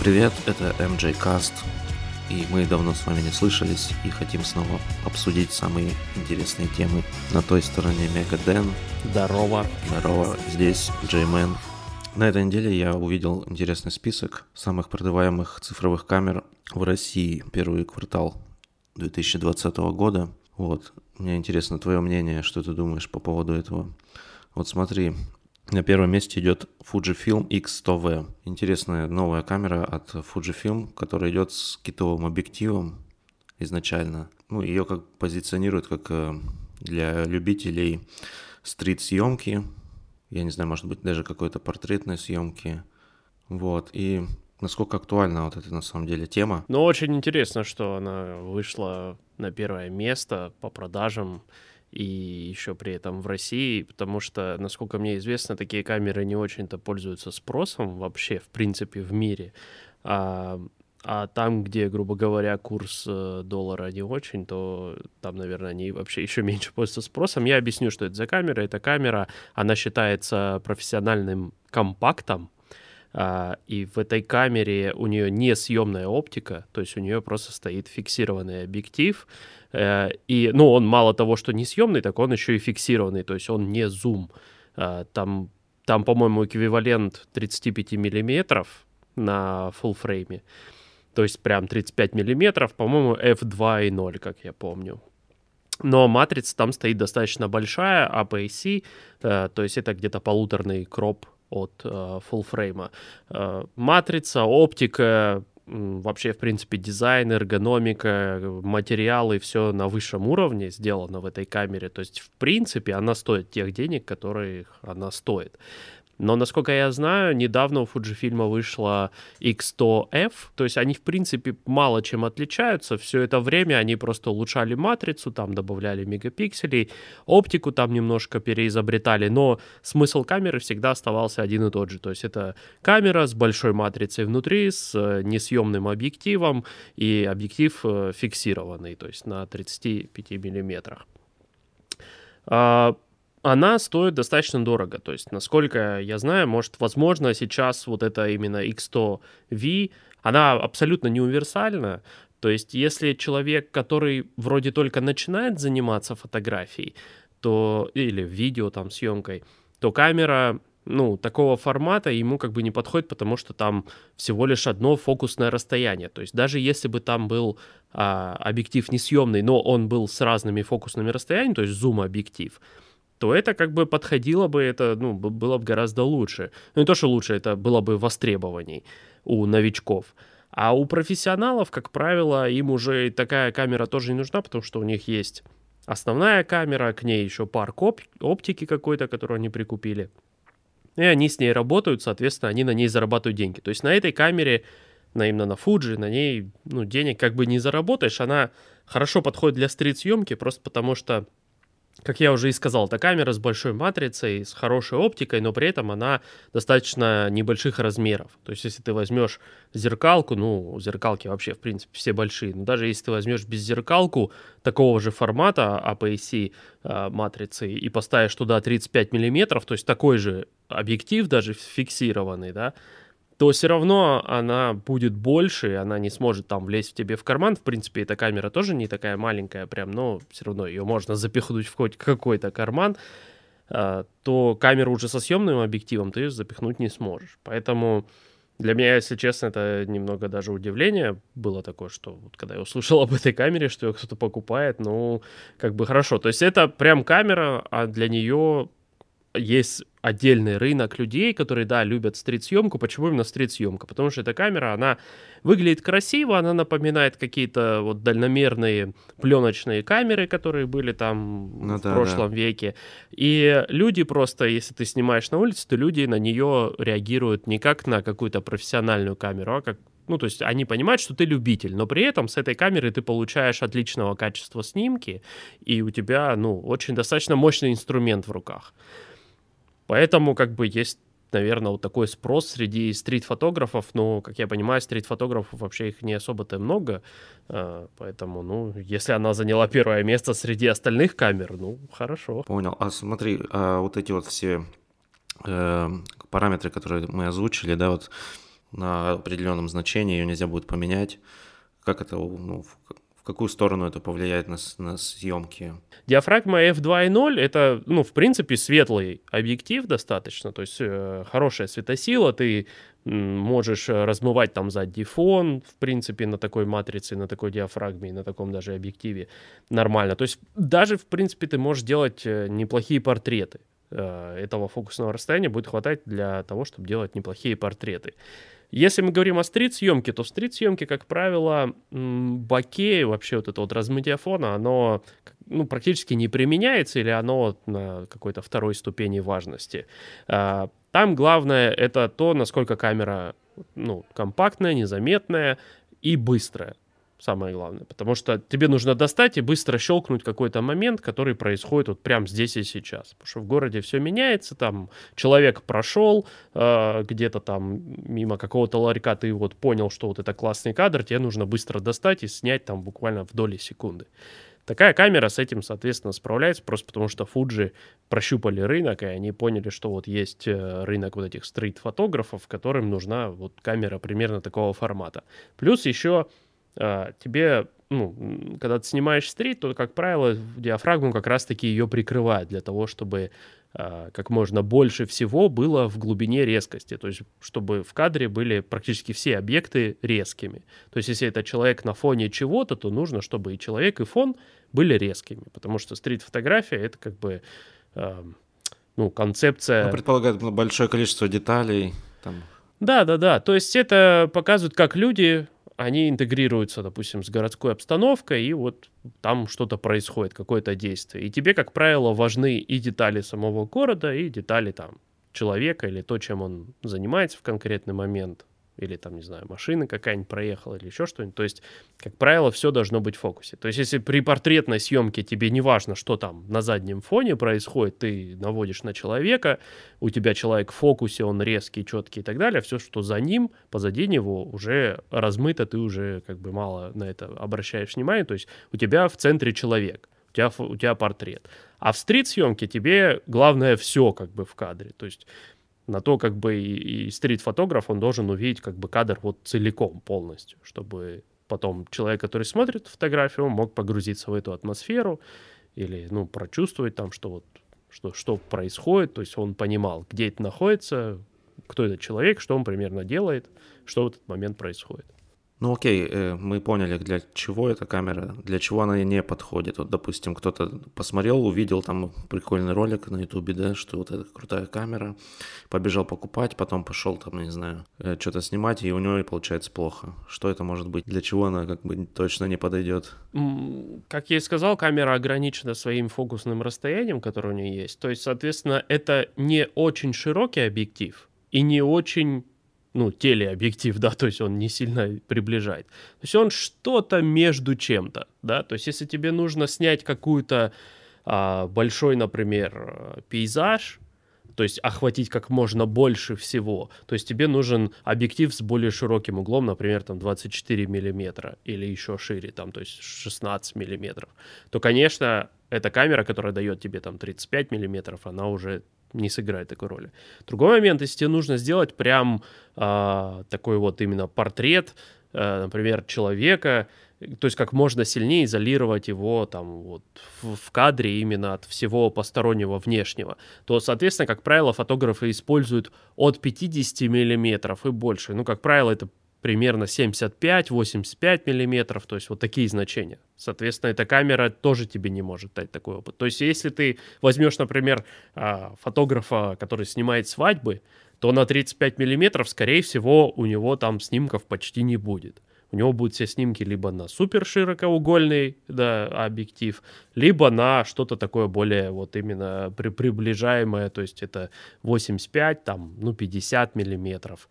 Привет, это MJ Cast, и мы давно с вами не слышались и хотим снова обсудить самые интересные темы на той стороне Мегаден. Здорово. Здорово, здесь Джеймен. На этой неделе я увидел интересный список самых продаваемых цифровых камер в России первый квартал 2020 года. Вот, мне интересно твое мнение, что ты думаешь по поводу этого. Вот смотри, на первом месте идет Fujifilm X100V. Интересная новая камера от Fujifilm, которая идет с китовым объективом изначально. Ну, ее как позиционируют как э, для любителей стрит-съемки. Я не знаю, может быть, даже какой-то портретной съемки. Вот. И насколько актуальна вот эта на самом деле тема. Ну, очень интересно, что она вышла на первое место по продажам и еще при этом в России, потому что, насколько мне известно, такие камеры не очень-то пользуются спросом вообще, в принципе, в мире. А, а там, где, грубо говоря, курс э, доллара не очень, то там, наверное, они вообще еще меньше пользуются спросом. Я объясню, что это за камера. Эта камера, она считается профессиональным компактом, а, и в этой камере у нее не съемная оптика, то есть у нее просто стоит фиксированный объектив. Э, и, ну, он мало того, что не съемный, так он еще и фиксированный, то есть он не зум. А, там, там по-моему, эквивалент 35 миллиметров на full фрейме. То есть прям 35 миллиметров, по-моему, f2.0, как я помню. Но матрица там стоит достаточно большая, APS-C, э, то есть это где-то полуторный кроп от э, full фрейма. Э, матрица, оптика, вообще, в принципе, дизайн, эргономика, материалы, все на высшем уровне сделано в этой камере. То есть, в принципе, она стоит тех денег, которые она стоит. Но, насколько я знаю, недавно у Fujifilm вышла X100F, то есть они, в принципе, мало чем отличаются. Все это время они просто улучшали матрицу, там добавляли мегапикселей, оптику там немножко переизобретали, но смысл камеры всегда оставался один и тот же. То есть это камера с большой матрицей внутри, с э, несъемным объективом, и объектив э, фиксированный, то есть на 35 миллиметрах. Она стоит достаточно дорого. То есть, насколько я знаю, может, возможно, сейчас вот это именно X100V, она абсолютно не универсальна. То есть, если человек, который вроде только начинает заниматься фотографией, то или видео там съемкой, то камера ну, такого формата ему как бы не подходит, потому что там всего лишь одно фокусное расстояние. То есть даже если бы там был а, объектив несъемный, но он был с разными фокусными расстояниями, то есть зум-объектив, то это как бы подходило бы, это ну, было бы гораздо лучше. Ну не то, что лучше, это было бы востребованней у новичков. А у профессионалов, как правило, им уже такая камера тоже не нужна, потому что у них есть основная камера, к ней еще парк оп- оптики какой-то, которую они прикупили. И они с ней работают, соответственно, они на ней зарабатывают деньги. То есть на этой камере, на именно на Fuji, на ней ну, денег как бы не заработаешь. Она хорошо подходит для стрит-съемки, просто потому что как я уже и сказал, это камера с большой матрицей, с хорошей оптикой, но при этом она достаточно небольших размеров. То есть, если ты возьмешь зеркалку, ну, зеркалки вообще, в принципе, все большие, но даже если ты возьмешь беззеркалку такого же формата APS-C э, матрицы и поставишь туда 35 миллиметров, то есть такой же объектив, даже фиксированный, да, то все равно она будет больше, она не сможет там влезть в тебе в карман. В принципе, эта камера тоже не такая маленькая прям, но все равно ее можно запихнуть в хоть какой-то карман, а, то камеру уже со съемным объективом ты запихнуть не сможешь. Поэтому для меня, если честно, это немного даже удивление было такое, что вот когда я услышал об этой камере, что ее кто-то покупает, ну, как бы хорошо. То есть это прям камера, а для нее есть отдельный рынок людей, которые, да, любят стрит-съемку. Почему именно стрит-съемка? Потому что эта камера, она выглядит красиво, она напоминает какие-то вот дальномерные пленочные камеры, которые были там ну, в да, прошлом да. веке. И люди просто, если ты снимаешь на улице, то люди на нее реагируют не как на какую-то профессиональную камеру, а как ну, то есть они понимают, что ты любитель, но при этом с этой камеры ты получаешь отличного качества снимки, и у тебя, ну, очень достаточно мощный инструмент в руках. Поэтому как бы есть наверное, вот такой спрос среди стрит-фотографов, но, как я понимаю, стрит-фотографов вообще их не особо-то много, а, поэтому, ну, если она заняла первое место среди остальных камер, ну, хорошо. Понял. А смотри, а вот эти вот все э, параметры, которые мы озвучили, да, вот на определенном значении, ее нельзя будет поменять. Как это, ну, в какую сторону это повлияет на, на съемки? Диафрагма f2.0 это, ну, в принципе, светлый объектив достаточно, то есть э, хорошая светосила, ты можешь размывать там задний фон, в принципе, на такой матрице, на такой диафрагме на таком даже объективе нормально. То есть даже, в принципе, ты можешь делать э, неплохие портреты. Э, этого фокусного расстояния будет хватать для того, чтобы делать неплохие портреты. Если мы говорим о стрит-съемке, то в стрит-съемке, как правило, бокей, вообще вот это вот размытие фона, оно ну, практически не применяется или оно на какой-то второй ступени важности. А, там главное это то, насколько камера ну, компактная, незаметная и быстрая самое главное. Потому что тебе нужно достать и быстро щелкнуть какой-то момент, который происходит вот прямо здесь и сейчас. Потому что в городе все меняется, там человек прошел э, где-то там мимо какого-то ларька, ты вот понял, что вот это классный кадр, тебе нужно быстро достать и снять там буквально в доли секунды. Такая камера с этим, соответственно, справляется, просто потому что Fuji прощупали рынок, и они поняли, что вот есть э, рынок вот этих стрит-фотографов, которым нужна вот камера примерно такого формата. Плюс еще тебе, ну, когда ты снимаешь стрит, то, как правило, диафрагму как раз-таки ее прикрывает для того, чтобы а, как можно больше всего было в глубине резкости, то есть чтобы в кадре были практически все объекты резкими. То есть если это человек на фоне чего-то, то нужно, чтобы и человек, и фон были резкими, потому что стрит-фотография — это как бы э, ну, концепция... Ну, предполагает большое количество деталей. Там. Да, да, да. То есть это показывает, как люди они интегрируются, допустим, с городской обстановкой, и вот там что-то происходит, какое-то действие. И тебе, как правило, важны и детали самого города, и детали там человека или то, чем он занимается в конкретный момент или там, не знаю, машина какая-нибудь проехала или еще что-нибудь. То есть, как правило, все должно быть в фокусе. То есть, если при портретной съемке тебе не важно, что там на заднем фоне происходит, ты наводишь на человека, у тебя человек в фокусе, он резкий, четкий и так далее, все, что за ним, позади него уже размыто, ты уже как бы мало на это обращаешь внимание. То есть, у тебя в центре человек, у тебя, у тебя портрет. А в стрит-съемке тебе главное все как бы в кадре. То есть на то, как бы и, и стрит-фотограф, он должен увидеть как бы кадр вот целиком, полностью, чтобы потом человек, который смотрит фотографию, мог погрузиться в эту атмосферу или, ну, прочувствовать там, что вот, что, что происходит, то есть он понимал, где это находится, кто этот человек, что он примерно делает, что в этот момент происходит. Ну окей, э, мы поняли, для чего эта камера, для чего она не подходит. Вот, допустим, кто-то посмотрел, увидел там прикольный ролик на ютубе, да, что вот эта крутая камера, побежал покупать, потом пошел там, не знаю, э, что-то снимать, и у него и получается плохо. Что это может быть? Для чего она как бы точно не подойдет? Как я и сказал, камера ограничена своим фокусным расстоянием, которое у нее есть. То есть, соответственно, это не очень широкий объектив и не очень ну, телеобъектив, да, то есть он не сильно приближает. То есть он что-то между чем-то, да, то есть если тебе нужно снять какую-то а, большой, например, пейзаж, то есть охватить как можно больше всего, то есть тебе нужен объектив с более широким углом, например, там 24 миллиметра или еще шире, там, то есть 16 миллиметров, то, конечно, эта камера, которая дает тебе там 35 миллиметров, она уже не сыграет такой роли. Другой момент, если тебе нужно сделать прям э, такой вот именно портрет, э, например, человека, то есть как можно сильнее изолировать его там вот в, кадре именно от всего постороннего внешнего, то, соответственно, как правило, фотографы используют от 50 миллиметров и больше. Ну, как правило, это примерно 75-85 миллиметров, то есть вот такие значения. Соответственно, эта камера тоже тебе не может дать такой опыт. То есть если ты возьмешь, например, а, фотографа, который снимает свадьбы, то на 35 миллиметров, скорее всего, у него там снимков почти не будет. У него будут все снимки либо на супер широкоугольный да, объектив, либо на что-то такое более вот именно при, приближаемое, то есть это 85, там, ну, 50 миллиметров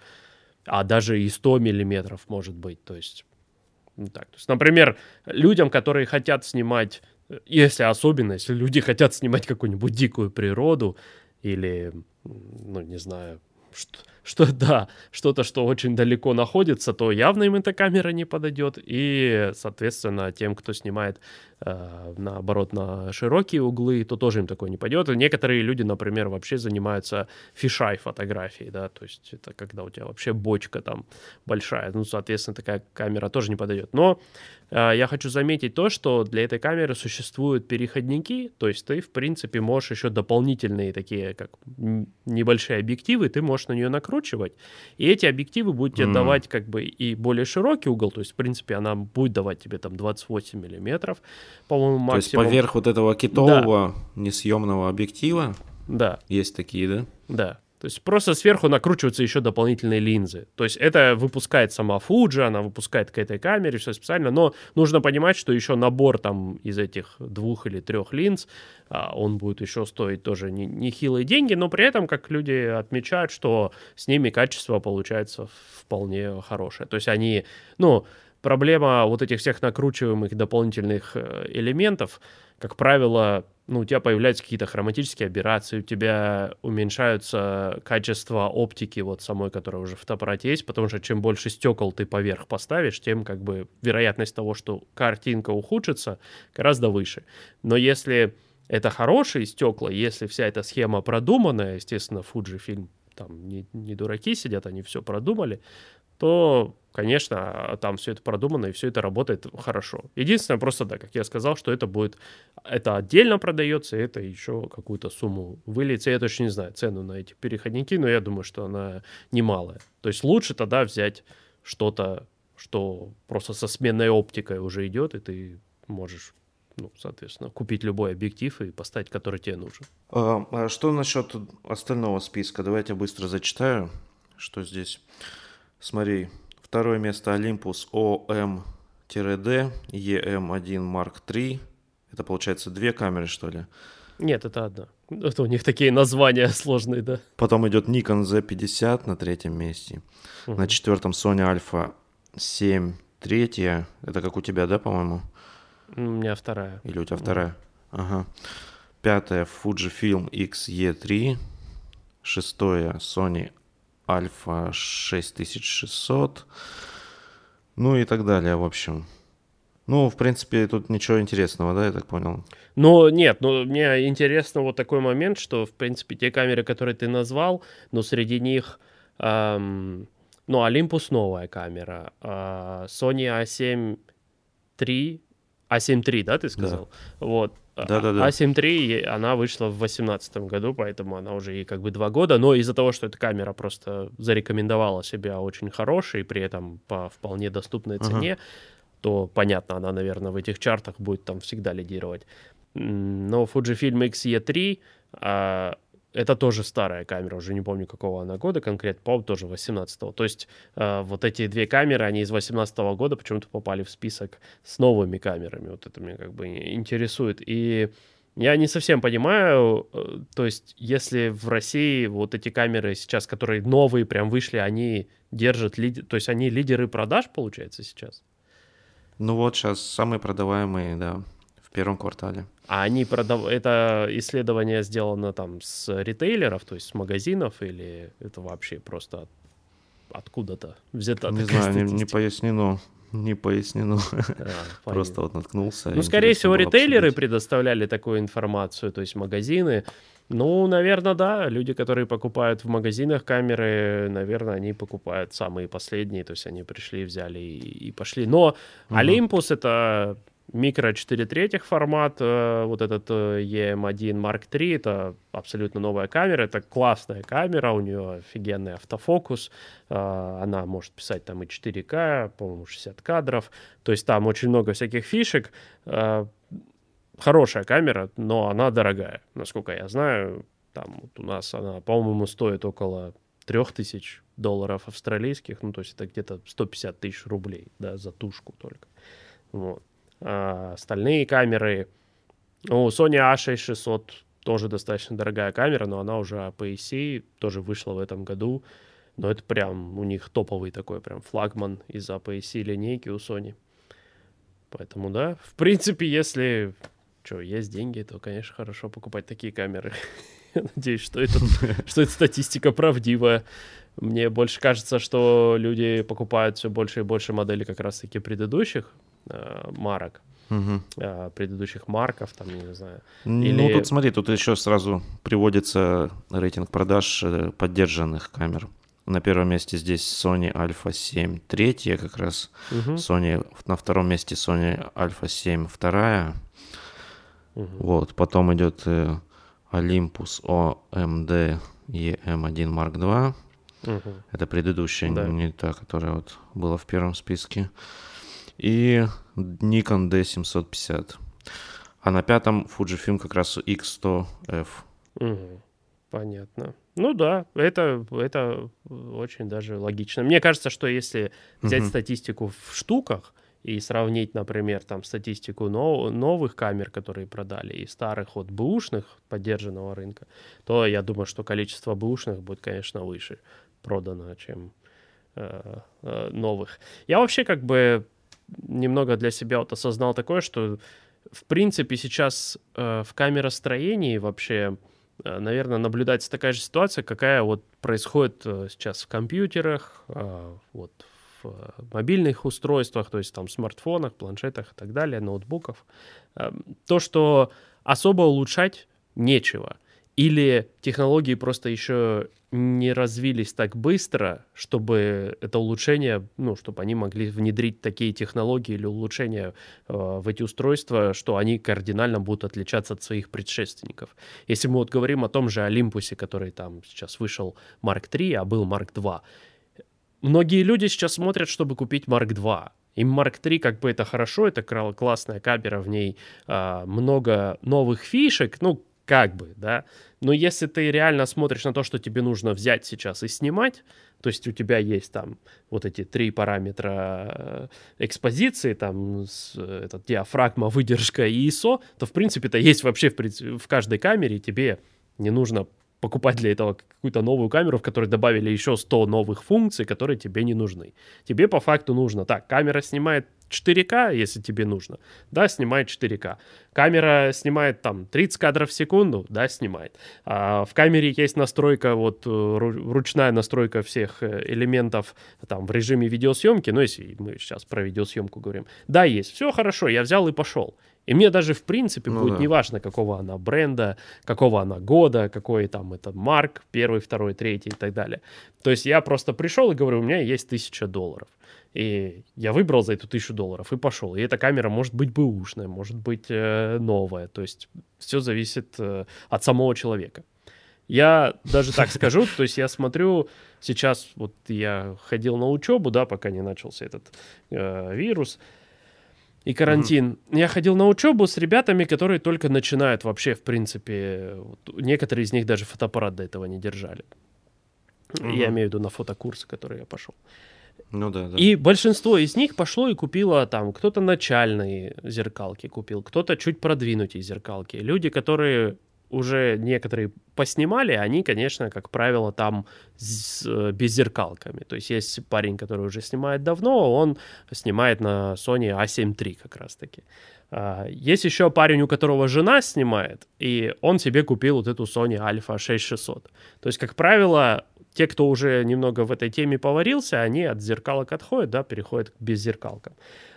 а даже и 100 миллиметров может быть. То есть, ну, так. То есть, например, людям, которые хотят снимать, если особенно, если люди хотят снимать какую-нибудь дикую природу или, ну, не знаю, что да, что-то, что очень далеко находится, то явно им эта камера не подойдет. И, соответственно, тем, кто снимает э, наоборот на широкие углы, то тоже им такое не пойдет. И некоторые люди, например, вообще занимаются фишай фотографией, да, то есть это когда у тебя вообще бочка там большая, ну, соответственно, такая камера тоже не подойдет. Но э, я хочу заметить то, что для этой камеры существуют переходники, то есть ты, в принципе, можешь еще дополнительные такие, как небольшие объективы, ты можешь на нее накручивать, и эти объективы будут тебе mm. давать как бы и более широкий угол, то есть, в принципе, она будет давать тебе там 28 миллиметров, по-моему, максимум. То есть поверх вот этого китового да. несъемного объектива да. есть такие, да? Да. То есть просто сверху накручиваются еще дополнительные линзы. То есть это выпускает сама Fuji, она выпускает к этой камере, все специально, но нужно понимать, что еще набор там из этих двух или трех линз, а, он будет еще стоить тоже нехилые не деньги, но при этом, как люди отмечают, что с ними качество получается вполне хорошее. То есть они, ну, проблема вот этих всех накручиваемых дополнительных э, элементов, как правило, ну, у тебя появляются какие-то хроматические аберрации, у тебя уменьшаются качество оптики вот самой, которая уже в фотоаппарате есть, потому что чем больше стекол ты поверх поставишь, тем как бы вероятность того, что картинка ухудшится, гораздо выше. Но если это хорошие стекла, если вся эта схема продуманная, естественно, Fujifilm там не, не дураки сидят, они все продумали, то, конечно, там все это продумано и все это работает хорошо. Единственное, просто, да, как я сказал, что это будет, это отдельно продается, и это еще какую-то сумму выльется. Я точно не знаю цену на эти переходники, но я думаю, что она немалая. То есть лучше тогда взять что-то, что просто со сменной оптикой уже идет, и ты можешь ну, соответственно, купить любой объектив и поставить, который тебе нужен. А, а что насчет остального списка? Давайте быстро зачитаю, что здесь. Смотри, второе место Olympus OM-D EM1 Mark III. Это получается две камеры, что ли? Нет, это одна. Это у них такие названия сложные, да. Потом идет Nikon Z50 на третьем месте. Угу. На четвертом Sony Alpha 7 третья. Это как у тебя, да, по-моему? У меня вторая. Или у тебя вторая? Ага. Пятая Fujifilm X-E3. Шестое Sony Альфа 6600, ну и так далее, в общем. Ну, в принципе, тут ничего интересного, да, я так понял? Ну, нет, ну, мне интересно вот такой момент, что, в принципе, те камеры, которые ты назвал, но среди них, эм, ну, Olympus новая камера, э, Sony A7 III, A7 III, да, ты сказал? Да. Вот, да-да-да. А7 III, она вышла в 2018 году, поэтому она уже ей как бы два года, но из-за того, что эта камера просто зарекомендовала себя очень хорошей, при этом по вполне доступной цене, ага. то, понятно, она, наверное, в этих чартах будет там всегда лидировать. Но Fujifilm X-E3 это тоже старая камера, уже не помню, какого она года конкретно, по тоже 18-го. То есть э, вот эти две камеры, они из 18-го года почему-то попали в список с новыми камерами. Вот это меня как бы интересует. И я не совсем понимаю, э, то есть если в России вот эти камеры сейчас, которые новые прям вышли, они держат, лид... то есть они лидеры продаж, получается, сейчас? Ну вот сейчас самые продаваемые, да, в первом квартале. А они продав... это исследование сделано там с ритейлеров, то есть с магазинов, или это вообще просто от... откуда-то взято? Не знаю, не, не пояснено. Не пояснено. А, Просто вот наткнулся. Ну, скорее всего, ритейлеры обсудить. предоставляли такую информацию, то есть магазины. Ну, наверное, да. Люди, которые покупают в магазинах камеры, наверное, они покупают самые последние. То есть они пришли, взяли и, и пошли. Но угу. Olympus это микро 4 третьих формат, э, вот этот EM1 Mark III, это абсолютно новая камера, это классная камера, у нее офигенный автофокус, э, она может писать там и 4К, по-моему, 60 кадров, то есть там очень много всяких фишек, э, хорошая камера, но она дорогая, насколько я знаю, там вот у нас она, по-моему, стоит около 3000 долларов австралийских, ну, то есть это где-то 150 тысяч рублей, да, за тушку только. Вот. А, остальные камеры. Ну, Sony A6600 тоже достаточно дорогая камера, но она уже APS-C, тоже вышла в этом году. Но это прям у них топовый такой прям флагман из APS-C линейки у Sony. Поэтому, да, в принципе, если что, есть деньги, то, конечно, хорошо покупать такие камеры. Я надеюсь, что, это, что эта статистика правдивая. Мне больше кажется, что люди покупают все больше и больше моделей как раз-таки предыдущих э, марок. Э, предыдущих марков, там, не знаю. Ну, Или- тут смотри, тут еще сразу приводится рейтинг продаж э, поддержанных камер. На первом месте здесь Sony Alpha 7 третья как раз. Мгм, Sony на втором месте Sony Alpha 7 вторая. мгм. Вот, потом идет Olympus OMD EM1 Mark II. Мгм. Это предыдущая, Да. не та, которая вот была в первом списке. И Nikon D750. А на пятом Fujifilm как раз X100F. Мгм. Понятно. Ну да, это, это очень даже логично. Мне кажется, что если взять Мгм. статистику в штуках и сравнить, например, там статистику но- новых камер, которые продали, и старых вот бэушных поддержанного рынка, то я думаю, что количество бэушных будет, конечно, выше продано, чем э, э, новых. Я вообще как бы немного для себя вот осознал такое, что в принципе сейчас э, в камеростроении вообще э, наверное, наблюдается такая же ситуация, какая вот происходит э, сейчас в компьютерах, э, вот в э, мобильных устройствах, то есть там смартфонах, планшетах и так далее, ноутбуков. Э, То, что особо улучшать нечего. Или технологии просто еще не развились так быстро, чтобы это улучшение, ну, чтобы они могли внедрить такие технологии или улучшения э, в эти устройства, что они кардинально будут отличаться от своих предшественников. Если мы вот говорим о том же Олимпусе, который там сейчас вышел Mark 3, а был Mark 2, многие люди сейчас смотрят, чтобы купить Mark 2. Им Mark 3 как бы это хорошо, это классная камера, в ней а, много новых фишек, ну, как бы, да. Но если ты реально смотришь на то, что тебе нужно взять сейчас и снимать, то есть у тебя есть там вот эти три параметра э, экспозиции, там с, э, этот диафрагма, выдержка и ISO, то в принципе-то есть вообще в, принципе, в каждой камере, тебе не нужно покупать для этого какую-то новую камеру, в которой добавили еще 100 новых функций, которые тебе не нужны. Тебе по факту нужно, так, камера снимает 4К, если тебе нужно, да, снимает 4К. Камера снимает там 30 кадров в секунду, да, снимает. А в камере есть настройка, вот э, ру- ручная настройка всех э, элементов там в режиме видеосъемки, ну, если мы сейчас про видеосъемку говорим. Да, есть, все хорошо, я взял и пошел. И мне даже, в принципе, Ну будет да. неважно, какого она бренда, какого она года, какой там это марк, первый, второй, третий и так далее. То есть я просто пришел и говорю, у меня есть тысяча долларов. И я выбрал за эту тысячу долларов и пошел. И эта камера может быть бэушная, может быть э, новая. То есть все зависит э, от самого человека. Я даже так скажу, то есть я смотрю сейчас, вот я ходил на учебу, да, пока не начался этот э, вирус и карантин. Я ходил на учебу с ребятами, которые только начинают вообще, в принципе, вот некоторые из них даже фотоаппарат до этого не держали. Мгм. Я имею в виду на фотокурсы, которые я пошел. Ну да, да. И большинство из них пошло и купило там, кто-то начальные зеркалки купил, кто-то чуть продвинутые зеркалки. Люди, которые уже некоторые поснимали, они, конечно, как правило, там с э, беззеркалками. То есть есть парень, который уже снимает давно, он снимает на Sony A7 III как раз-таки. А, Есть еще парень, у которого жена снимает, и он себе купил вот эту Sony Alpha 6600. То есть, как правило, те, кто уже немного в этой теме поварился, они от зеркалок отходят, да, переходят к беззеркалкам.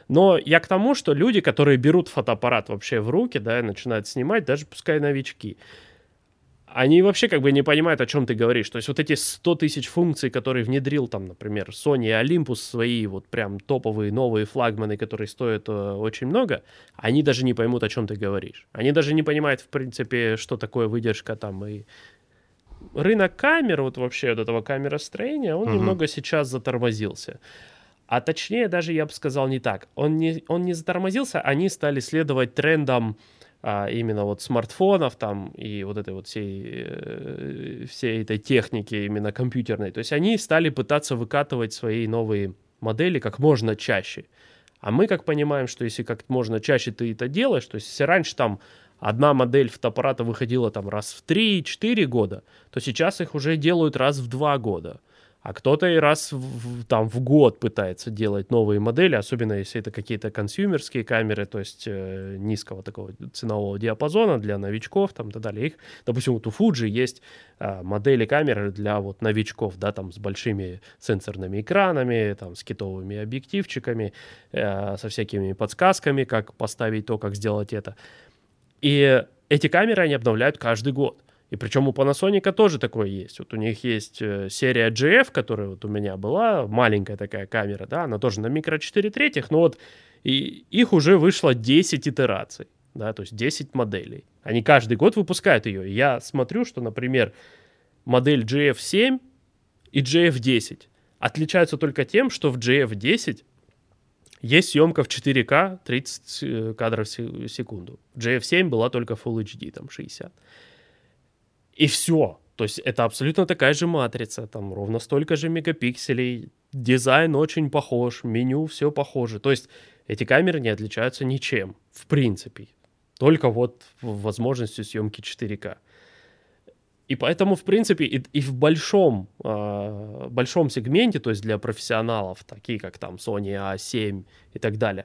Но я к тому, что люди, которые берут фотоаппарат вообще в руки, да, и начинают снимать, даже пускай новички, они вообще как бы не понимают, о чем ты говоришь. То есть вот эти 100 тысяч функций, которые внедрил там, например, Sony и Olympus, свои вот прям топовые новые флагманы, которые стоят э, очень много, они даже не поймут, о чем ты говоришь. Они даже не понимают, в принципе, что такое выдержка там и рынок камер, вот вообще вот этого камеростроения, он Мгм. немного сейчас затормозился. А точнее, даже я бы сказал не так. Он не, он не затормозился, они стали следовать трендам а, именно вот смартфонов там и вот этой вот всей, э, всей этой техники именно компьютерной. То есть они стали пытаться выкатывать свои новые модели как можно чаще. А мы как понимаем, что если как можно чаще ты это делаешь, то есть если раньше там одна модель фотоаппарата выходила там раз в 3-4 года, то сейчас их уже делают раз в 2 года. А кто-то и раз в, там в год пытается делать новые модели, особенно если это какие-то консюмерские камеры, то есть э, низкого такого ценового диапазона для новичков там и так далее. Их, допустим, вот у Fuji есть э, модели камеры для вот новичков, да, там с большими сенсорными экранами, там с китовыми объективчиками, э, со всякими подсказками, как поставить то, как сделать это. И эти камеры они обновляют каждый год. И причем у Panasonic тоже такое есть. Вот у них есть э, серия GF, которая вот у меня была, маленькая такая камера, да, она тоже на микро 4 третьих, но вот и их уже вышло 10 итераций, да, то есть 10 моделей. Они каждый год выпускают ее. Я смотрю, что, например, модель GF7 и GF10 отличаются только тем, что в GF10 есть съемка в 4К 30 э, кадров в секунду. В GF7 была только Full HD, там 60. И все. То есть это абсолютно такая же матрица, там ровно столько же мегапикселей, дизайн очень похож, меню все похоже. То есть эти камеры не отличаются ничем, в принципе. Только вот возможностью съемки 4К. И поэтому, в принципе, и, и в большом, э, большом сегменте, то есть для профессионалов, такие как там Sony A7 и так далее,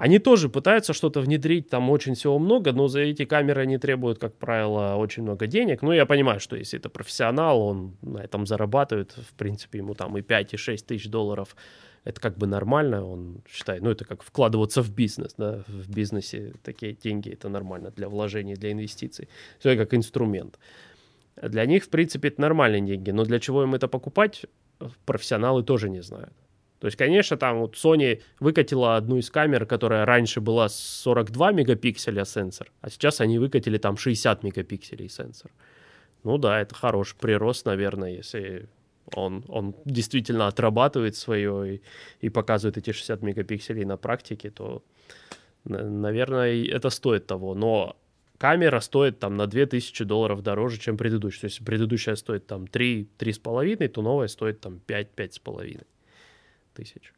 они тоже пытаются что-то внедрить, там очень всего много, но за эти камеры они требуют, как правило, очень много денег. Ну, я понимаю, что если это профессионал, он на этом зарабатывает, в принципе, ему там и 5, и 6 тысяч долларов это как бы нормально, он считает, ну, это как вкладываться в бизнес, да, в бизнесе такие деньги, это нормально для вложений, для инвестиций. Все как инструмент. Для них, в принципе, это нормальные деньги, но для чего им это покупать, профессионалы тоже не знают. То есть, конечно, там вот Sony выкатила одну из камер, которая раньше была 42 мегапикселя сенсор, а сейчас они выкатили там 60 мегапикселей сенсор. Ну да, это хороший прирост, наверное, если он, он действительно отрабатывает свое и, и показывает эти 60 мегапикселей на практике, то, наверное, это стоит того. Но камера стоит там на 2000 долларов дороже, чем предыдущая. То есть предыдущая стоит там 3, 3,5, то новая стоит там 5, 5,5 тысяч.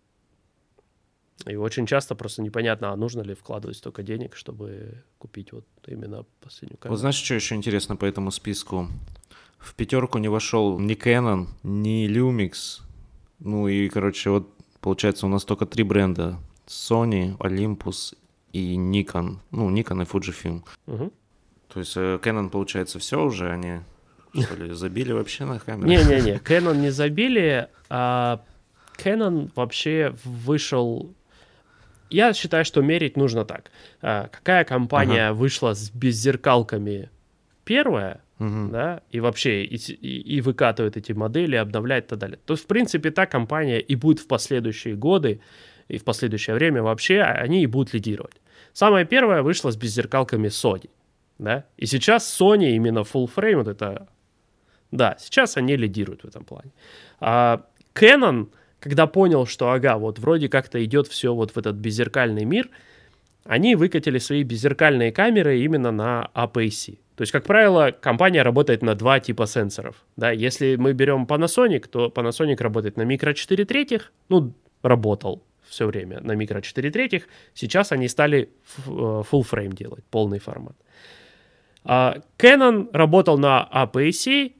И очень часто просто непонятно, а нужно ли вкладывать столько денег, чтобы купить вот именно последнюю камеру. Вот знаешь, что еще интересно по этому списку? В пятерку не вошел ни Canon, ни Lumix. Ну и, короче, вот получается у нас только три бренда. Sony, Olympus и Nikon. Ну, Nikon и Fujifilm. Угу. То есть э, Canon, получается, все уже, они что ли, забили вообще на камеру? Не-не-не, Canon не забили, а Canon вообще вышел... Я считаю, что мерить нужно так. А, какая компания ага. вышла с беззеркалками первая, угу. да, и вообще и, и, и выкатывает эти модели, обновляет и так далее, то, в принципе, та компания и будет в последующие годы, и в последующее время вообще они и будут лидировать. Самая первая вышла с беззеркалками Sony, да, и сейчас Sony именно full frame, вот это, да, сейчас они лидируют в этом плане. А Canon когда понял, что ага, вот вроде как-то идет все вот в этот беззеркальный мир, они выкатили свои беззеркальные камеры именно на APS-C. То есть, как правило, компания работает на два типа сенсоров. Да? Если мы берем Panasonic, то Panasonic работает на микро 4 третьих, ну, работал все время на микро 4 третьих. Сейчас они стали э, full frame делать, полный формат. А Canon работал на APS-C,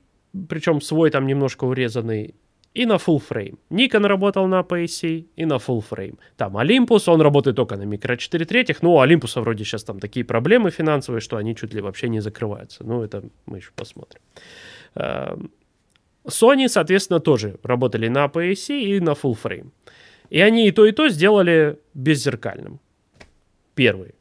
причем свой там немножко урезанный, и на full frame. Nikon работал на PSC и на full frame. Там Olympus, он работает только на микро 4 третьих, но у Olympus вроде сейчас там такие проблемы финансовые, что они чуть ли вообще не закрываются. Ну, это мы еще посмотрим. Эм, Sony, соответственно, тоже работали на PSC и на full frame. И они и то, и то сделали беззеркальным. Первый.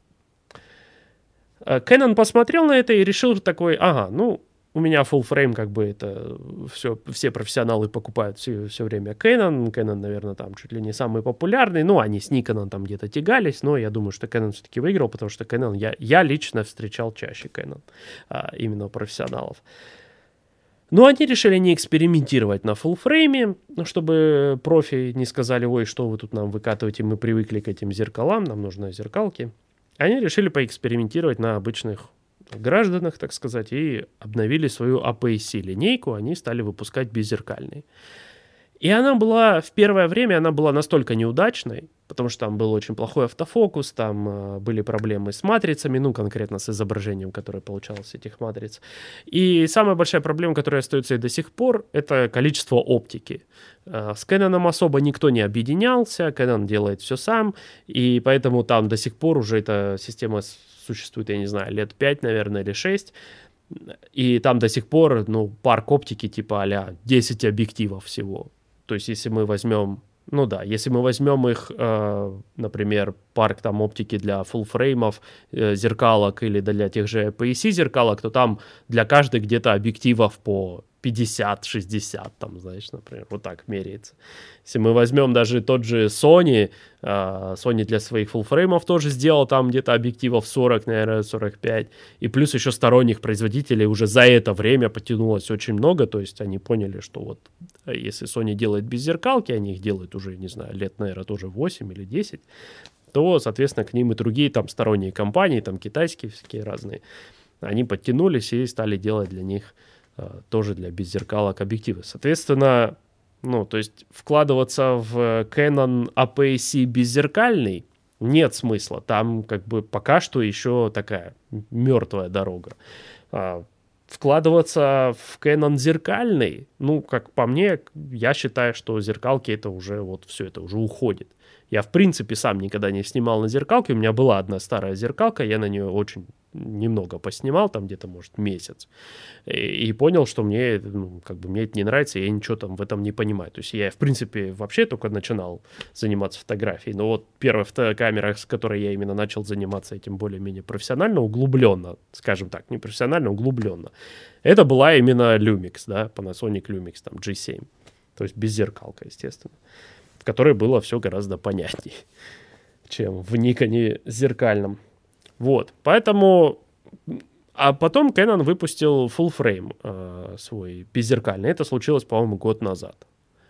Э, Canon посмотрел на это и решил такой, ага, ну, у меня full frame, как бы это все, все профессионалы покупают все, все время Canon. Canon, наверное, там чуть ли не самый популярный. Ну, они с Nikon там где-то тягались, но я думаю, что Canon все-таки выиграл, потому что Canon, я, я лично встречал чаще Canon, а, именно профессионалов. Но они решили не экспериментировать на full фрейме, ну, чтобы профи не сказали, ой, что вы тут нам выкатываете, мы привыкли к этим зеркалам, нам нужны зеркалки. Они решили поэкспериментировать на обычных гражданах, так сказать, и обновили свою APS-C линейку, они стали выпускать беззеркальные. И она была, в первое время она была настолько неудачной, потому что там был очень плохой автофокус, там э, были проблемы с матрицами, ну, конкретно с изображением, которое получалось этих матриц. И самая большая проблема, которая остается и до сих пор, это количество оптики. Э, с Canon особо никто не объединялся, Canon делает все сам, и поэтому там до сих пор уже эта система существует, я не знаю, лет 5, наверное, или 6, и там до сих пор, ну, парк оптики типа а 10 объективов всего. То есть, если мы возьмем ну да, если мы возьмем их, э, например, парк там оптики для фуллфреймов, э, зеркалок или для тех же PEC зеркалок, то там для каждой где-то объективов по 50-60, там, знаешь, например, вот так меряется. Если мы возьмем даже тот же Sony, uh, Sony для своих фуллфреймов тоже сделал там где-то объективов 40, наверное, 45, и плюс еще сторонних производителей уже за это время потянулось очень много, то есть они поняли, что вот э, если Sony делает без зеркалки, они их делают уже, не знаю, лет, наверное, тоже 8 или 10, то, соответственно, к ним и другие там сторонние компании, там китайские всякие разные, они подтянулись и стали делать для них тоже для беззеркалок объективы. Соответственно, ну, то есть вкладываться в Canon APS-C беззеркальный нет смысла. Там как бы пока что еще такая мертвая дорога. А, вкладываться в Canon зеркальный, ну, как по мне, я считаю, что зеркалки это уже вот все это уже уходит. Я, в принципе, сам никогда не снимал на зеркалке. У меня была одна старая зеркалка, я на нее очень немного поснимал, там где-то, может, месяц. И, и понял, что мне, ну, как бы, мне это не нравится, я ничего там в этом не понимаю. То есть я, в принципе, вообще только начинал заниматься фотографией. Но вот первая фотокамера, с которой я именно начал заниматься этим более-менее профессионально, углубленно, скажем так, не профессионально, углубленно, это была именно Lumix, да, Panasonic Lumix, там, G7. То есть без зеркалка, естественно в которой было все гораздо понятнее, чем в Никоне зеркальном. Вот, поэтому... А потом Canon выпустил full frame э, свой беззеркальный. Это случилось, по-моему, год назад.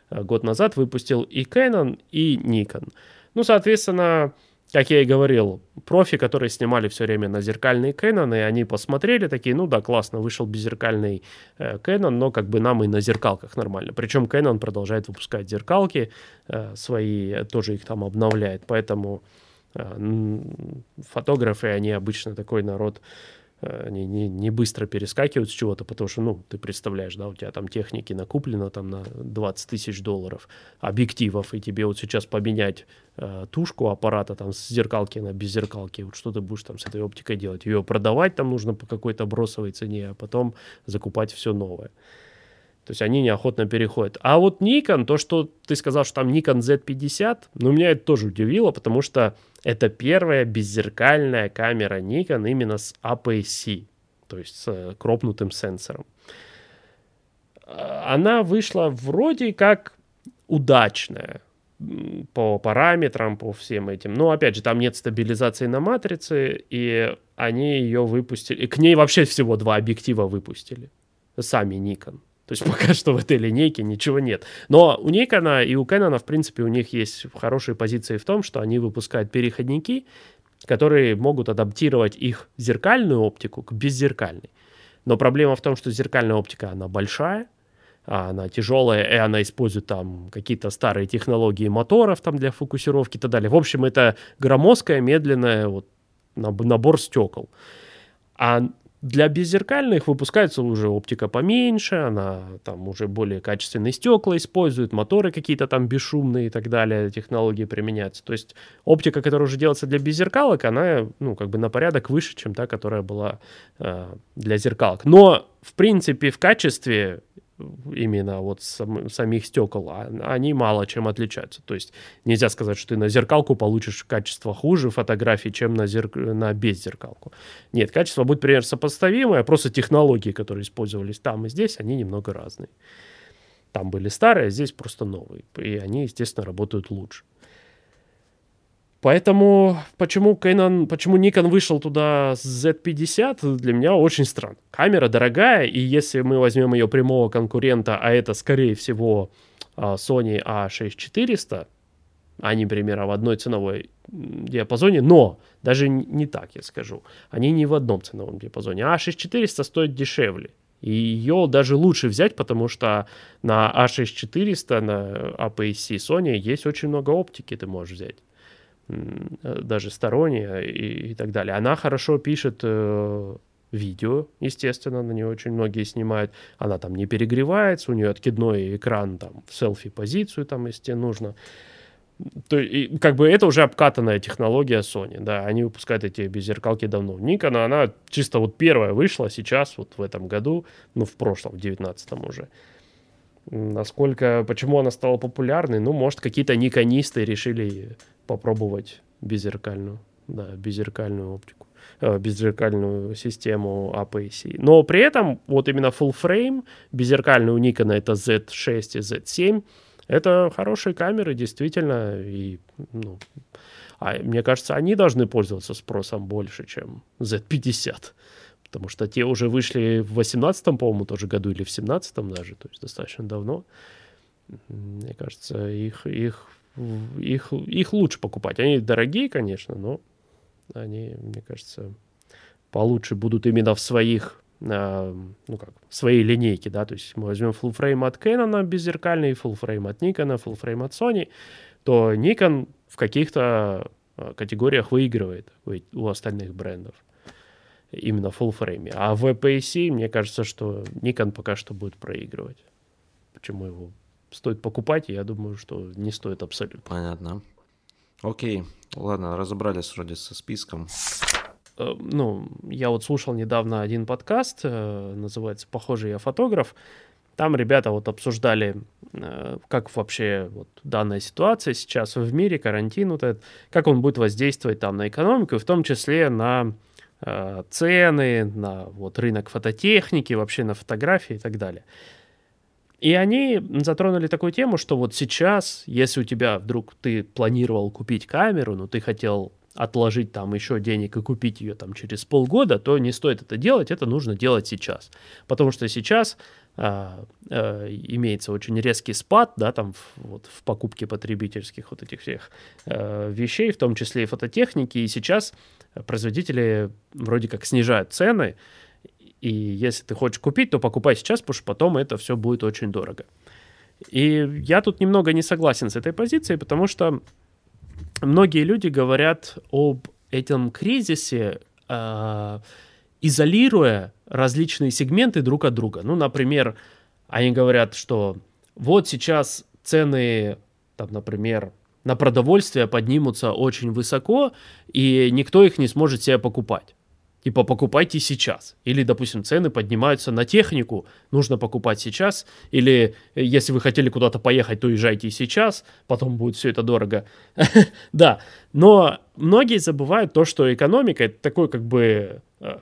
Э, год назад выпустил и Canon, и Nikon. Ну, соответственно, как я и говорил, профи, которые снимали все время на зеркальные и они посмотрели такие, ну да, классно, вышел беззеркальный э, но как бы нам и на зеркалках нормально. Причем Canon продолжает выпускать зеркалки э, свои, тоже их там обновляет, поэтому э, фотографы, они обычно такой народ, они не, не быстро перескакивают с чего-то, потому что, ну, ты представляешь, да, у тебя там техники накуплено там на 20 тысяч долларов, объективов, и тебе вот сейчас поменять э, тушку аппарата там с зеркалки на без зеркалки, вот что ты будешь там с этой оптикой делать? Ее продавать там нужно по какой-то бросовой цене, а потом закупать все новое. То есть они неохотно переходят. А вот Nikon, то, что ты сказал, что там Nikon Z50, ну, меня это тоже удивило, потому что это первая беззеркальная камера Nikon именно с APS-C, то есть с э, кропнутым сенсором. А, она вышла вроде как удачная по параметрам, по всем этим. Но, опять же, там нет стабилизации на матрице, и они ее выпустили. И к ней вообще всего два объектива выпустили. Сами Nikon. То есть пока что в этой линейке ничего нет. Но у Nikon и у Canon, в принципе, у них есть хорошие позиции в том, что они выпускают переходники, которые могут адаптировать их зеркальную оптику к беззеркальной. Но проблема в том, что зеркальная оптика, она большая, она тяжелая, и она использует там какие-то старые технологии моторов там для фокусировки и так далее. В общем, это громоздкая, медленная вот, набор стекол. А для беззеркальных выпускается уже оптика поменьше, она там уже более качественные стекла использует, моторы какие-то там бесшумные и так далее, технологии применяются. То есть оптика, которая уже делается для беззеркалок, она, ну, как бы на порядок выше, чем та, которая была э, для зеркалок. Но, в принципе, в качестве именно вот сам, самих стекол, а, они мало чем отличаются. То есть нельзя сказать, что ты на зеркалку получишь качество хуже фотографии, чем на, зерк... на беззеркалку. Нет, качество будет примерно сопоставимое, просто технологии, которые использовались там и здесь, они немного разные. Там были старые, а здесь просто новые. И они, естественно, работают лучше. Поэтому почему Canon, почему Nikon вышел туда с Z50, для меня очень странно. Камера дорогая, и если мы возьмем ее прямого конкурента, а это, скорее всего, а, Sony A6400, они примерно в одной ценовой диапазоне, но даже не так я скажу. Они не в одном ценовом диапазоне. А 6400 стоит дешевле. И ее даже лучше взять, потому что на A6400, на APS-C Sony есть очень много оптики, ты можешь взять. Даже сторонние и, и так далее. Она хорошо пишет э, видео, естественно, на нее очень многие снимают. Она там не перегревается, у нее откидной экран там в селфи-позицию, там, если тебе нужно. То, и, как бы это уже обкатанная технология Sony, да, они выпускают эти беззеркалки давно. Nikon, она чисто вот первая вышла сейчас, вот в этом году, ну, в прошлом, в девятнадцатом уже. Насколько, почему она стала популярной? Ну, может, какие-то никонисты решили попробовать беззеркальную, да, беззеркальную оптику, э, беззеркальную систему APS-C. Но при этом вот именно full frame, беззеркальный у Nikon это Z6 и Z7, это хорошие камеры, действительно, и, ну, а мне кажется, они должны пользоваться спросом больше, чем Z50. Потому что те уже вышли в 18-м, по-моему, тоже году, или в 17-м даже, то есть достаточно давно. Мне кажется, их, их, их, их лучше покупать. Они дорогие, конечно, но они, мне кажется, получше будут именно в своих ну как, своей линейки, да, то есть мы возьмем full frame от Canon беззеркальный, full frame от Nikon, full frame от Sony, то Nikon в каких-то а, категориях выигрывает у остальных брендов именно full frame. А в APS-C мне кажется, что Nikon пока что будет проигрывать. Почему его стоит покупать, я думаю, что не стоит абсолютно. Понятно. Окей, ладно, разобрались вроде со списком. Э, ну, я вот слушал недавно один подкаст, э, называется «Похоже, я фотограф». Там ребята вот обсуждали, э, как вообще вот данная ситуация сейчас в мире, карантин вот этот, как он будет воздействовать там на экономику, в том числе на цены, на вот рынок фототехники, вообще на фотографии и так далее. И они затронули такую тему, что вот сейчас, если у тебя вдруг ты планировал купить камеру, но ты хотел отложить там еще денег и купить ее там через полгода, то не стоит это делать, это нужно делать сейчас. Потому что сейчас а, а, имеется очень резкий спад, да, там в, вот, в покупке потребительских вот этих всех а, вещей, в том числе и фототехники, и сейчас производители вроде как снижают цены, и если ты хочешь купить, то покупай сейчас, потому что потом это все будет очень дорого. И я тут немного не согласен с этой позицией, потому что многие люди говорят об этом кризисе, э, изолируя различные сегменты друг от друга. Ну, например, они говорят, что вот сейчас цены, там, например, на продовольствие поднимутся очень высоко, и никто их не сможет себе покупать. Типа покупайте сейчас. Или, допустим, цены поднимаются на технику, нужно покупать сейчас. Или э, если вы хотели куда-то поехать, то езжайте сейчас, потом будет все это дорого. Да, но многие забывают то, что экономика это такой как бы э,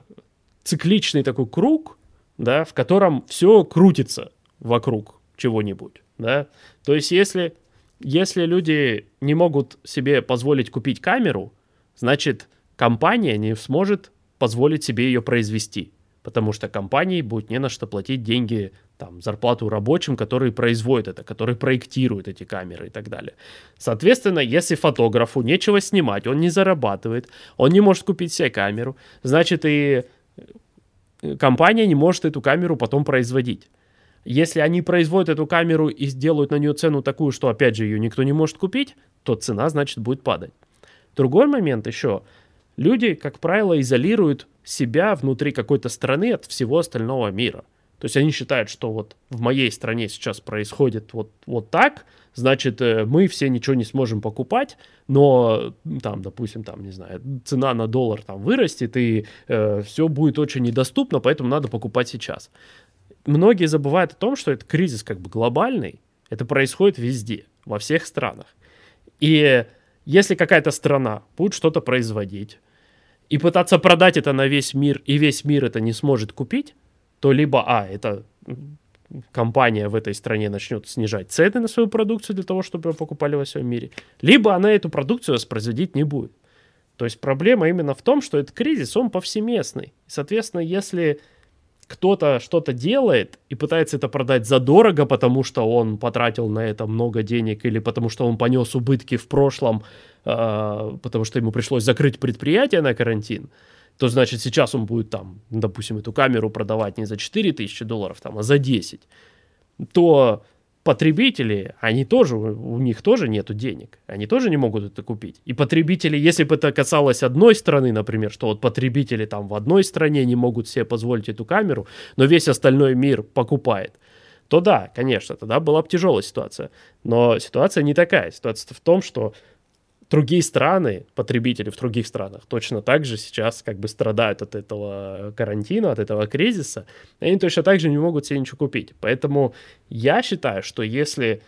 цикличный такой круг, да, в котором все крутится вокруг чего-нибудь, да. То есть если, если люди не могут себе позволить купить камеру, значит компания не сможет позволить себе ее произвести, потому что компании будет не на что платить деньги, там, зарплату рабочим, которые производят это, которые проектируют эти камеры и так далее. Соответственно, если фотографу нечего снимать, он не зарабатывает, он не может купить себе камеру, значит и э, компания не может эту камеру потом производить. Если они производят эту камеру и сделают на нее цену такую, что, опять же, ее никто не может купить, то цена, значит, будет падать. Другой момент еще – Люди, как правило, изолируют себя внутри какой-то страны от всего остального мира. То есть они считают, что вот в моей стране сейчас происходит вот, вот так, значит, э, мы все ничего не сможем покупать, но там, допустим, там, не знаю, цена на доллар там вырастет, и э, все будет очень недоступно, поэтому надо покупать сейчас. Многие забывают о том, что это кризис как бы глобальный, это происходит везде, во всех странах. И если какая-то страна будет что-то производить, и пытаться продать это на весь мир, и весь мир это не сможет купить, то либо, а, это компания в этой стране начнет снижать цены на свою продукцию для того, чтобы ее покупали во всем мире, либо она эту продукцию воспроизводить не будет. То есть проблема именно в том, что этот кризис, он повсеместный. Соответственно, если кто-то что-то делает и пытается это продать задорого, потому что он потратил на это много денег или потому что он понес убытки в прошлом, э, потому что ему пришлось закрыть предприятие на карантин, то значит сейчас он будет там, допустим, эту камеру продавать не за 4 тысячи долларов, там, а за 10, то потребители, они тоже, у них тоже нету денег, они тоже не могут это купить. И потребители, если бы это касалось одной страны, например, что вот потребители там в одной стране не могут себе позволить эту камеру, но весь остальной мир покупает, то да, конечно, тогда была бы тяжелая ситуация. Но ситуация не такая. Ситуация в том, что другие страны, потребители в других странах точно так же сейчас как бы страдают от этого карантина, от этого кризиса, и они точно так же не могут себе ничего купить. Поэтому я считаю, что если,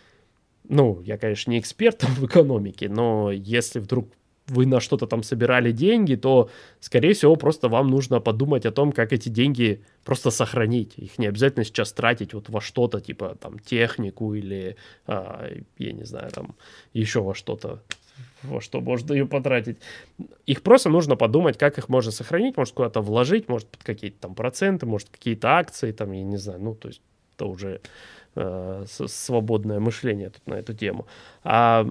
ну, я, конечно, не эксперт в экономике, но если вдруг вы на что-то там собирали деньги, то, скорее всего, просто вам нужно подумать о том, как эти деньги просто сохранить. Их не обязательно сейчас тратить вот во что-то, типа там технику или, а, я не знаю, там еще во что-то во что можно ее потратить. Их просто нужно подумать, как их можно сохранить, может куда-то вложить, может под какие-то там проценты, может какие-то акции, там, я не знаю, ну, то есть это уже э, свободное мышление тут на эту тему. А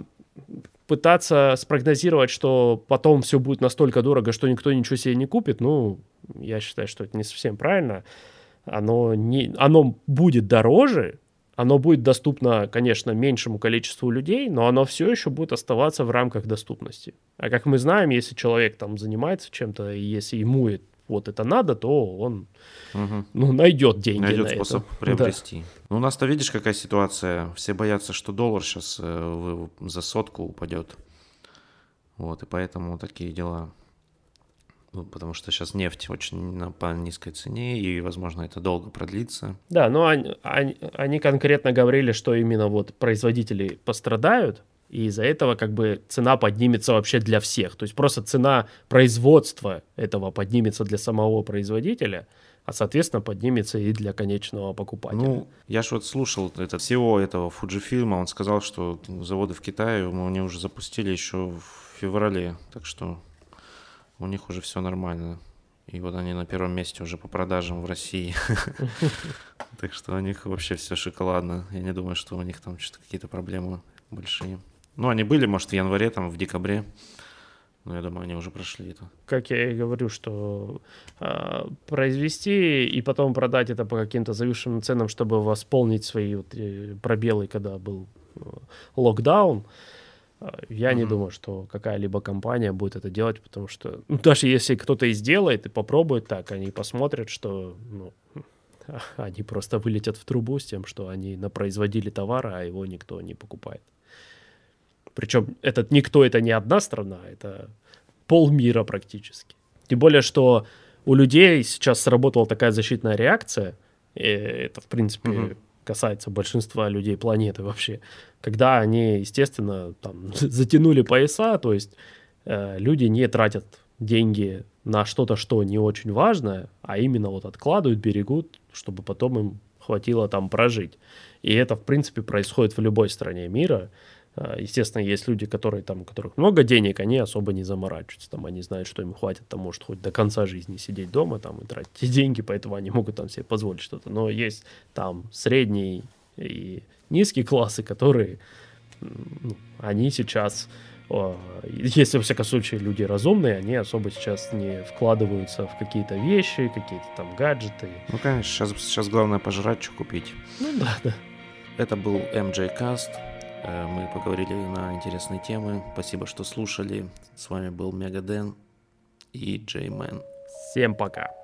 пытаться спрогнозировать, что потом все будет настолько дорого, что никто ничего себе не купит, ну, я считаю, что это не совсем правильно. Оно, не, оно будет дороже, оно будет доступно, конечно, меньшему количеству людей, но оно все еще будет оставаться в рамках доступности. А как мы знаем, если человек там занимается чем-то, и если ему вот это надо, то он угу. ну, найдет деньги найдет на способ это. приобрести. Да. Ну, у нас-то видишь, какая ситуация. Все боятся, что доллар сейчас э, за сотку упадет. Вот, и поэтому такие дела. Ну, потому что сейчас нефть очень на, по низкой цене, и, возможно, это долго продлится. Да, но они, они, они конкретно говорили, что именно вот производители пострадают, и из-за этого как бы цена поднимется вообще для всех. То есть просто цена производства этого поднимется для самого производителя, а, соответственно, поднимется и для конечного покупателя. Ну, я же вот слушал это всего этого Fujifilm, он сказал, что заводы в Китае мы они уже запустили еще в феврале, так что у них уже все нормально. И вот они на первом месте уже по продажам в России. Так что у них вообще все шоколадно. Я не думаю, что у них там что-то какие-то проблемы большие. Ну, они были, может, в январе, там, в декабре. Но я думаю, они уже прошли это. Как я и говорю, что э, произвести и потом продать это по каким-то завышенным ценам, чтобы восполнить свои вот, э, пробелы, когда был э, локдаун, я mm-hmm. не думаю, что какая-либо компания будет это делать, потому что ну, даже если кто-то и сделает и попробует так, они посмотрят, что ну, они просто вылетят в трубу с тем, что они напроизводили товара, а его никто не покупает. Причем этот никто это не одна страна, это полмира практически. Тем более, что у людей сейчас сработала такая защитная реакция, и это, в принципе, mm-hmm касается большинства людей планеты вообще, когда они, естественно, там, затянули пояса, то есть э, люди не тратят деньги на что-то, что не очень важное, а именно вот откладывают, берегут, чтобы потом им хватило там прожить. И это, в принципе, происходит в любой стране мира. А, естественно, есть люди, которые там, у которых много денег, они особо не заморачиваются. Там они знают, что им хватит, там, может, хоть до конца жизни сидеть дома там, и тратить деньги, поэтому они могут там себе позволить что-то. Но есть там средний и низкие классы, которые, ну, они сейчас, если, во всяком случае, люди разумные, они особо сейчас не вкладываются в какие-то вещи, какие-то там гаджеты. Ну, конечно, сейчас, сейчас главное пожрать, что купить. Ну, да, да. Это был MJ Cast. Э, мы поговорили на интересные темы. Спасибо, что слушали. С вами был Мегаден и Джеймен. Всем пока.